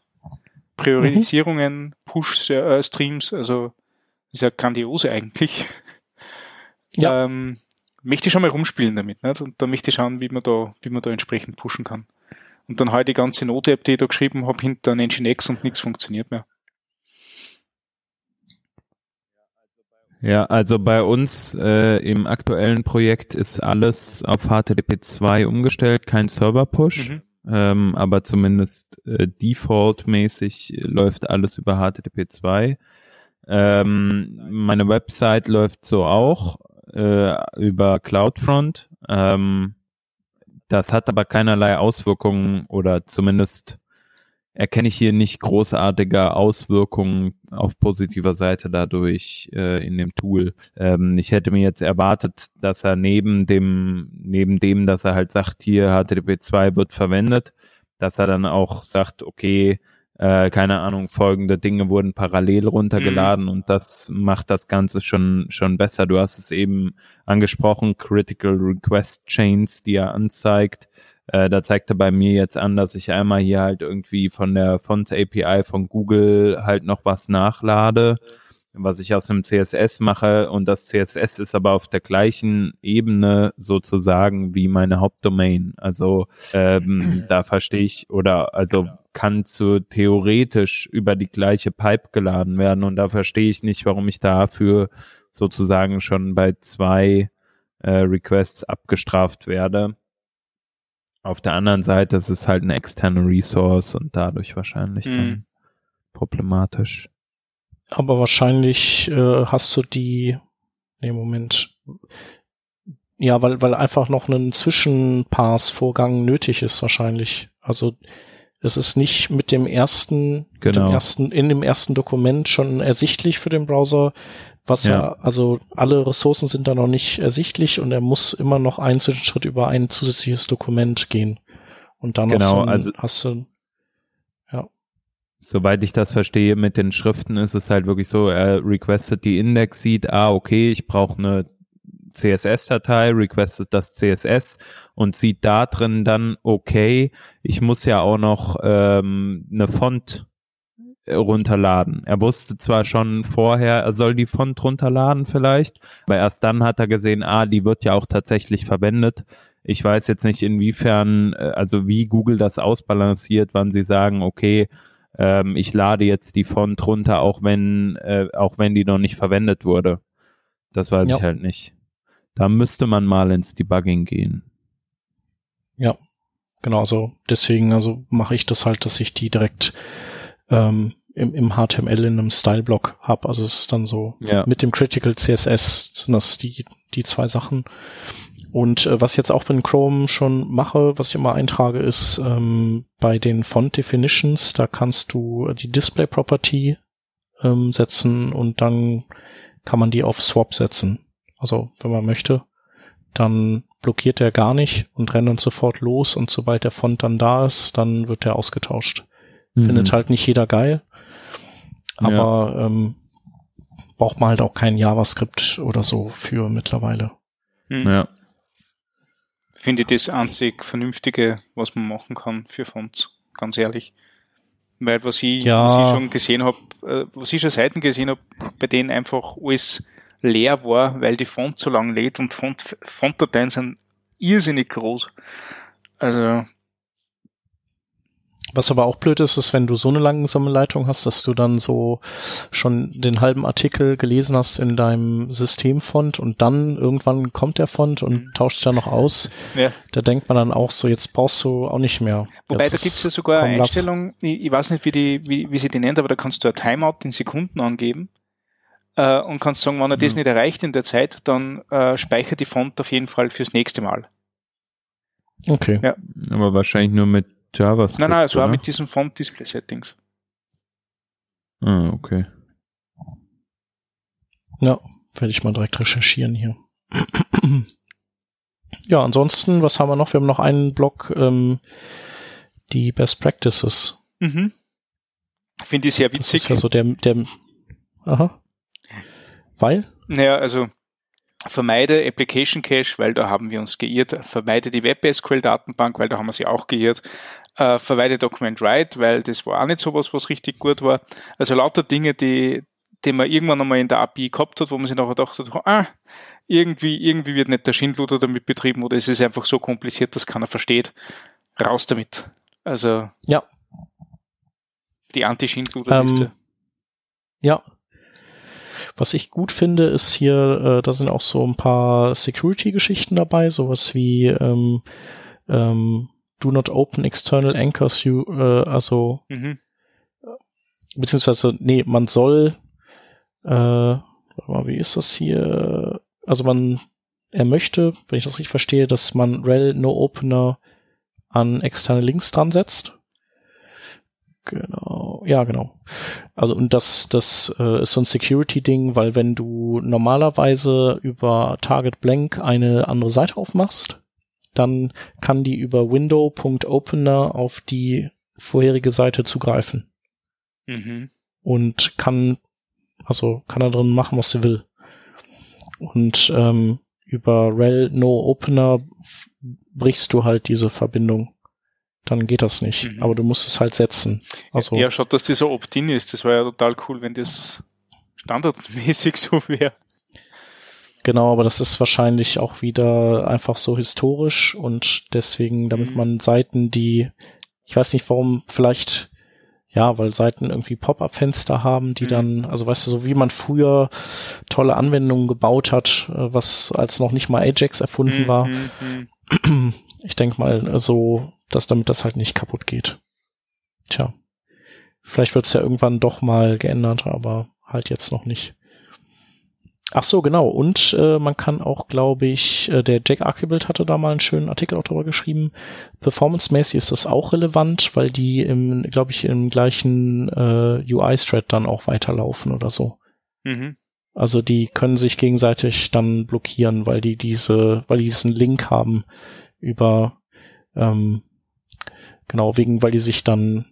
Priorisierungen, mhm. Push-Streams, also ist ja grandios eigentlich. Ja. Ähm, möchte ich schon mal rumspielen damit, nicht? Und da möchte ich schauen, wie man da, wie man da entsprechend pushen kann. Und dann halt die ganze Note-App, die ich da geschrieben habe, hinter Nginx und nichts funktioniert mehr. Ja, also bei uns äh, im aktuellen Projekt ist alles auf HTTP2 umgestellt, kein Server-Push, mhm. ähm, aber zumindest äh, default-mäßig läuft alles über HTTP2. Ähm, meine Website läuft so auch äh, über CloudFront. Ähm, das hat aber keinerlei Auswirkungen oder zumindest erkenne ich hier nicht großartige Auswirkungen auf positiver Seite dadurch äh, in dem Tool. Ähm, ich hätte mir jetzt erwartet, dass er neben dem, neben dem, dass er halt sagt, hier HTTP 2 wird verwendet, dass er dann auch sagt, okay, äh, keine Ahnung, folgende Dinge wurden parallel runtergeladen mhm. und das macht das Ganze schon, schon besser. Du hast es eben angesprochen, Critical Request Chains, die er anzeigt. Äh, da zeigt er bei mir jetzt an, dass ich einmal hier halt irgendwie von der Font API von Google halt noch was nachlade was ich aus dem CSS mache und das CSS ist aber auf der gleichen Ebene sozusagen wie meine Hauptdomain. Also ähm, da verstehe ich oder also kann zu theoretisch über die gleiche Pipe geladen werden und da verstehe ich nicht, warum ich dafür sozusagen schon bei zwei äh, Requests abgestraft werde. Auf der anderen Seite ist es halt eine externe Resource und dadurch wahrscheinlich mhm. dann problematisch. Aber wahrscheinlich äh, hast du die. Nee, Moment. Ja, weil, weil einfach noch ein Zwischenpass-Vorgang nötig ist, wahrscheinlich. Also es ist nicht mit dem ersten, genau. dem ersten, in dem ersten Dokument schon ersichtlich für den Browser, was ja. er, also alle Ressourcen sind da noch nicht ersichtlich und er muss immer noch einen Zwischenschritt über ein zusätzliches Dokument gehen. Und dann genau, hast, du, also, hast du Soweit ich das verstehe mit den Schriften, ist es halt wirklich so, er requestet die Index, sieht, ah, okay, ich brauche eine CSS-Datei, requestet das CSS und sieht da drin dann, okay, ich muss ja auch noch ähm, eine Font runterladen. Er wusste zwar schon vorher, er soll die Font runterladen vielleicht, aber erst dann hat er gesehen, ah, die wird ja auch tatsächlich verwendet. Ich weiß jetzt nicht inwiefern, äh, also wie Google das ausbalanciert, wann sie sagen, okay, ähm, ich lade jetzt die Font runter, auch wenn, äh, auch wenn die noch nicht verwendet wurde. Das weiß ja. ich halt nicht. Da müsste man mal ins Debugging gehen. Ja, genau, also deswegen, also mache ich das halt, dass ich die direkt ähm, im, im HTML in einem Style-Block habe. Also es ist dann so ja. mit dem Critical CSS sind das die, die zwei Sachen. Und äh, was ich jetzt auch in Chrome schon mache, was ich immer eintrage, ist ähm, bei den Font Definitions, da kannst du die Display Property ähm, setzen und dann kann man die auf Swap setzen. Also wenn man möchte, dann blockiert er gar nicht und rennt uns sofort los und sobald der Font dann da ist, dann wird er ausgetauscht. Mhm. Findet halt nicht jeder geil, aber ja. ähm, braucht man halt auch kein JavaScript oder so für mittlerweile. Mhm. Ja finde ich das einzig Vernünftige, was man machen kann für Fonts, ganz ehrlich. Weil was ich, ja. was ich schon gesehen habe, äh, was ich schon Seiten gesehen habe, bei denen einfach alles leer war, weil die Font so lang lädt und Font, Fontdateien sind irrsinnig groß. Also was aber auch blöd ist, ist, wenn du so eine langsame Leitung hast, dass du dann so schon den halben Artikel gelesen hast in deinem Systemfont und dann irgendwann kommt der Font und mhm. tauscht ja noch aus. Ja. Da denkt man dann auch so, jetzt brauchst du auch nicht mehr. Wobei, das da gibt es ja sogar eine Einstellung, ich, ich, weiß nicht, wie, die, wie, wie sie die nennt, aber da kannst du ein Timeout in Sekunden angeben äh, und kannst sagen, wenn er mhm. das nicht erreicht in der Zeit, dann äh, speichert die Font auf jeden Fall fürs nächste Mal. Okay. Ja. Aber wahrscheinlich nur mit JavaScript. Nein, nein, es war oder? mit diesen Font-Display-Settings. Ah, okay. Ja, werde ich mal direkt recherchieren hier. ja, ansonsten, was haben wir noch? Wir haben noch einen Blog, ähm, die Best Practices. Mhm. Finde ich sehr witzig. Das ist ja so der, der, aha. Weil? Naja, also vermeide Application Cache, weil da haben wir uns geirrt, vermeide die WebSQL-Datenbank, weil da haben wir sie auch geirrt, äh, vermeide Document Write, weil das war auch nicht so was, was richtig gut war. Also lauter Dinge, die, die man irgendwann einmal in der API gehabt hat, wo man sich nachher gedacht hat, ah, irgendwie, irgendwie wird nicht der Schindluder damit betrieben oder es ist einfach so kompliziert, dass keiner versteht. Raus damit. Also ja. die Anti-Schindluder-Liste. Ähm, ja, was ich gut finde, ist hier, äh, da sind auch so ein paar Security-Geschichten dabei, sowas wie ähm, ähm, Do not open external anchors, you, äh, also mhm. beziehungsweise, nee, man soll, äh, mal, wie ist das hier? Also man, er möchte, wenn ich das richtig verstehe, dass man rel no opener an externe Links dran setzt. Genau, ja, genau. Also und das, das äh, ist so ein Security-Ding, weil wenn du normalerweise über Target Blank eine andere Seite aufmachst, dann kann die über window.opener auf die vorherige Seite zugreifen. Mhm. und kann, also kann da drin machen, was sie will. Und ähm, über rel no opener brichst du halt diese Verbindung. Dann geht das nicht. Mhm. Aber du musst es halt setzen. Also Ja, schaut, dass das so Opt-in ist. Das war ja total cool, wenn das standardmäßig so wäre. Genau, aber das ist wahrscheinlich auch wieder einfach so historisch und deswegen, damit Mhm. man Seiten, die, ich weiß nicht warum, vielleicht, ja, weil Seiten irgendwie Pop-up-Fenster haben, die Mhm. dann, also weißt du, so wie man früher tolle Anwendungen gebaut hat, äh, was als noch nicht mal Ajax erfunden war. Mhm, mhm. Ich denke mal so, dass damit das halt nicht kaputt geht. Tja. Vielleicht wird es ja irgendwann doch mal geändert, aber halt jetzt noch nicht. Ach so, genau. Und äh, man kann auch, glaube ich, äh, der Jack Archibald hatte da mal einen schönen Artikel auch drüber geschrieben. Performance-mäßig ist das auch relevant, weil die im, glaube ich, im gleichen äh, UI-Thread dann auch weiterlaufen oder so. Mhm. Also die können sich gegenseitig dann blockieren, weil die diese, weil die diesen Link haben über ähm, genau wegen, weil die sich dann,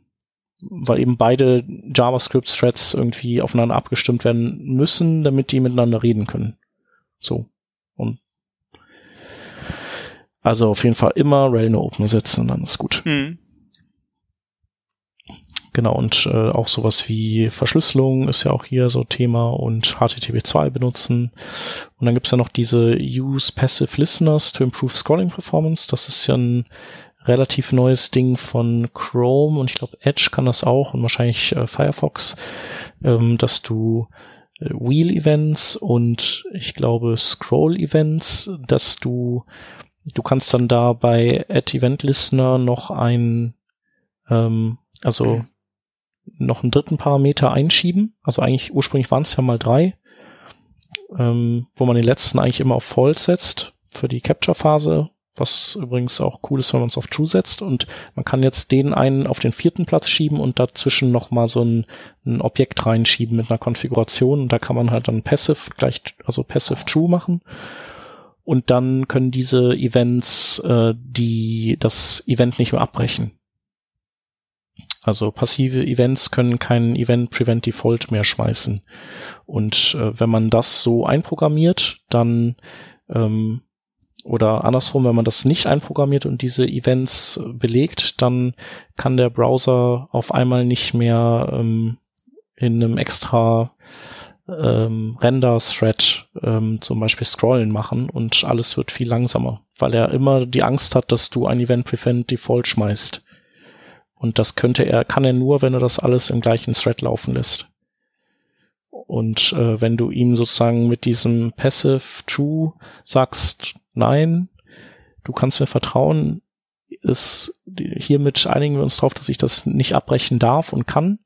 weil eben beide JavaScript-Threads irgendwie aufeinander abgestimmt werden müssen, damit die miteinander reden können. So und also auf jeden Fall immer Rail no Open setzen, dann ist gut. Mhm. Genau, und äh, auch sowas wie Verschlüsselung ist ja auch hier so Thema und HTTP2 benutzen. Und dann gibt's ja noch diese Use Passive Listeners to improve Scrolling Performance. Das ist ja ein relativ neues Ding von Chrome und ich glaube Edge kann das auch und wahrscheinlich äh, Firefox, ähm, dass du äh, Wheel Events und ich glaube Scroll Events, dass du du kannst dann da bei Add Event Listener noch ein ähm, also noch einen dritten Parameter einschieben. Also eigentlich ursprünglich waren es ja mal drei, ähm, wo man den letzten eigentlich immer auf False setzt für die Capture-Phase, was übrigens auch cool ist, wenn man es auf True setzt. Und man kann jetzt den einen auf den vierten Platz schieben und dazwischen noch mal so ein, ein Objekt reinschieben mit einer Konfiguration. Und da kann man halt dann Passive gleich, also Passive True machen. Und dann können diese Events äh, die das Event nicht mehr abbrechen. Also passive Events können keinen Event Prevent Default mehr schmeißen. Und äh, wenn man das so einprogrammiert, dann ähm, oder andersrum, wenn man das nicht einprogrammiert und diese Events äh, belegt, dann kann der Browser auf einmal nicht mehr ähm, in einem extra ähm, Render-Thread ähm, zum Beispiel scrollen machen und alles wird viel langsamer, weil er immer die Angst hat, dass du ein Event Prevent Default schmeißt. Und das könnte er, kann er nur, wenn er das alles im gleichen Thread laufen lässt. Und äh, wenn du ihm sozusagen mit diesem Passive True sagst, nein, du kannst mir vertrauen, ist hiermit einigen wir uns darauf, dass ich das nicht abbrechen darf und kann,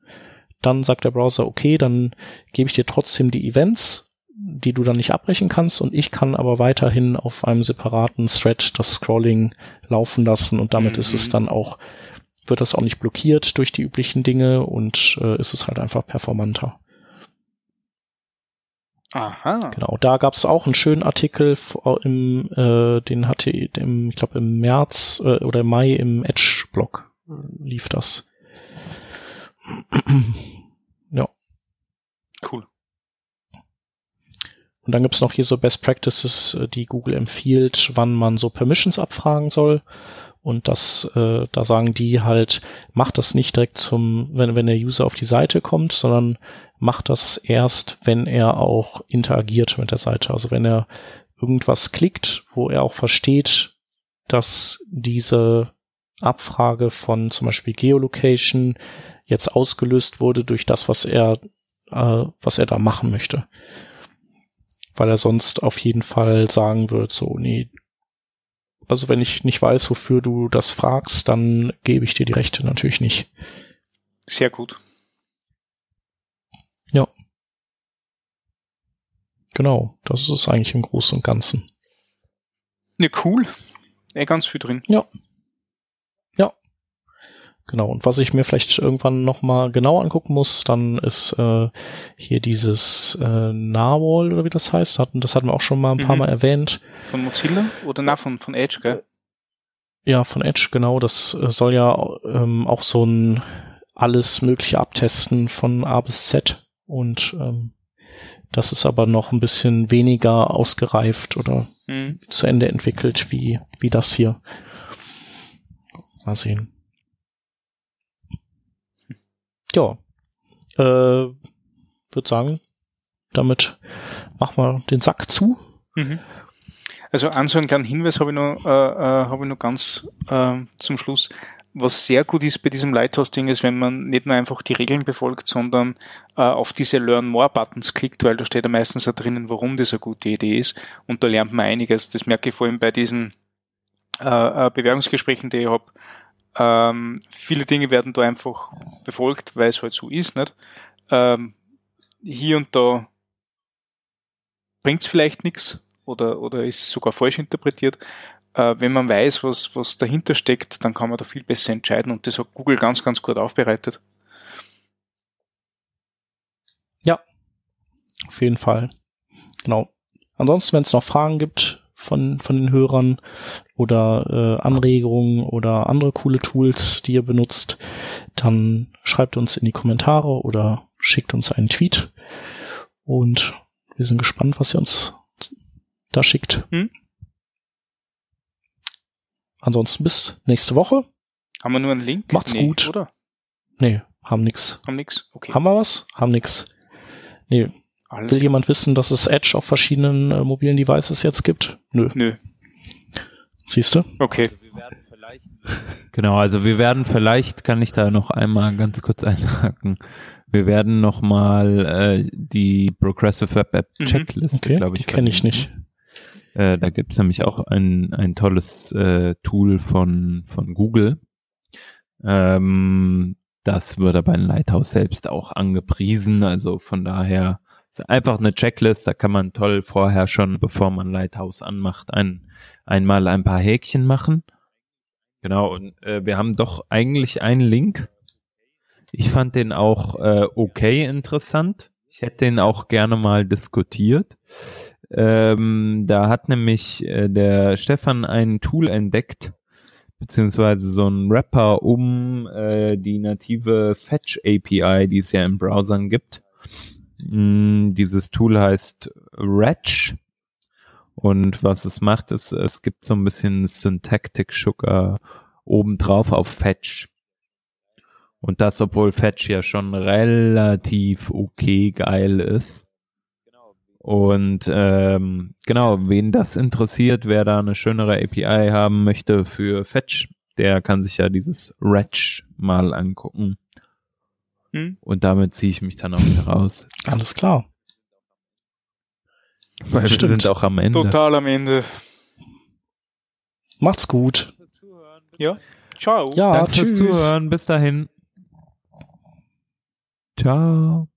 dann sagt der Browser, okay, dann gebe ich dir trotzdem die Events, die du dann nicht abbrechen kannst und ich kann aber weiterhin auf einem separaten Thread das Scrolling laufen lassen und damit Mhm. ist es dann auch wird das auch nicht blockiert durch die üblichen Dinge und äh, ist es halt einfach performanter. Aha. Genau, da gab es auch einen schönen Artikel im, äh, den hatte im, ich glaube im März äh, oder im Mai im Edge-Blog äh, lief das. ja. Cool. Und dann gibt's noch hier so Best Practices, äh, die Google empfiehlt, wann man so Permissions abfragen soll. Und das, äh, da sagen die halt, macht das nicht direkt zum, wenn, wenn der User auf die Seite kommt, sondern macht das erst, wenn er auch interagiert mit der Seite. Also wenn er irgendwas klickt, wo er auch versteht, dass diese Abfrage von zum Beispiel Geolocation jetzt ausgelöst wurde durch das, was er, äh, was er da machen möchte. Weil er sonst auf jeden Fall sagen wird, so, nee, also wenn ich nicht weiß, wofür du das fragst, dann gebe ich dir die Rechte natürlich nicht. Sehr gut. Genau, das ist es eigentlich im Großen und Ganzen. Ja, cool. Eh ganz viel drin. Genau, und was ich mir vielleicht irgendwann nochmal genau angucken muss, dann ist äh, hier dieses äh, Narwhal oder wie das heißt. Hatten, das hatten wir auch schon mal ein paar Mhm. Mal erwähnt. Von Mozilla? Oder na, von, von Edge, gell? Ja, von Edge, genau. Das äh, soll ja ähm, auch so ein alles Mögliche abtesten von A bis Z und ähm, das ist aber noch ein bisschen weniger ausgereift oder Mhm. zu Ende entwickelt wie, wie das hier. Mal sehen. Ja. Äh, würde sagen, damit machen wir den Sack zu. Mhm. Also an so einen kleinen Hinweis habe ich noch, äh, äh, habe ich noch ganz äh, zum Schluss. Was sehr gut ist bei diesem Lighthouse-Ding ist, wenn man nicht nur einfach die Regeln befolgt, sondern äh, auf diese Learn More-Buttons klickt, weil da steht ja meistens auch drinnen, warum das eine gute Idee ist. Und da lernt man einiges. Das merke ich vor allem bei diesen äh, äh, Bewerbungsgesprächen, die ich habe. Ähm, viele Dinge werden da einfach befolgt, weil es halt so ist. Nicht? Ähm, hier und da bringt es vielleicht nichts oder, oder ist sogar falsch interpretiert. Äh, wenn man weiß, was, was dahinter steckt, dann kann man da viel besser entscheiden und das hat Google ganz, ganz gut aufbereitet. Auf jeden Fall. Genau. Ansonsten, wenn es noch Fragen gibt von, von den Hörern oder äh, Anregungen oder andere coole Tools, die ihr benutzt, dann schreibt uns in die Kommentare oder schickt uns einen Tweet. Und wir sind gespannt, was ihr uns da schickt. Hm? Ansonsten bis nächste Woche. Haben wir nur einen Link? Macht's gut. Oder? Nee, haben nix. Haben nix? Okay. Haben wir was? Haben nix. Nee, Alles Will jemand wissen, dass es Edge auf verschiedenen äh, mobilen Devices jetzt gibt? Nö. Nö. Siehst du? Okay. Genau, also wir werden vielleicht, kann ich da noch einmal ganz kurz einhaken, wir werden noch mal äh, die Progressive Web App Mhm. Checkliste, Okay, glaube ich, kenne ich nicht. Äh, da gibt's nämlich auch ein, ein tolles äh, Tool von, von Google. Ähm, das wird aber in Lighthouse selbst auch angepriesen. Also von daher ist einfach eine Checklist. Da kann man toll vorher schon, bevor man Lighthouse anmacht, ein, einmal ein paar Häkchen machen. Genau, und äh, wir haben doch eigentlich einen Link. Ich fand den auch äh, okay interessant. Ich hätte den auch gerne mal diskutiert. Ähm, da hat nämlich äh, der Stefan ein Tool entdeckt, beziehungsweise so ein Wrapper um äh, die native Fetch API, die es ja in Browsern gibt. Mm, dieses Tool heißt Retch. Und was es macht, ist, es gibt so ein bisschen Syntactic Sugar obendrauf auf Fetch. Und das, obwohl Fetch ja schon relativ okay geil ist. Und ähm, genau, wen das interessiert, wer da eine schönere API haben möchte für Fetch, der kann sich ja dieses Retch mal angucken. Hm? Und damit ziehe ich mich dann auch wieder raus. Alles klar. Weil wir sind auch am Ende. Total am Ende. Macht's gut. Ja. Ciao. Ja, Danke fürs tschüss. Zuhören. Bis dahin. Ciao.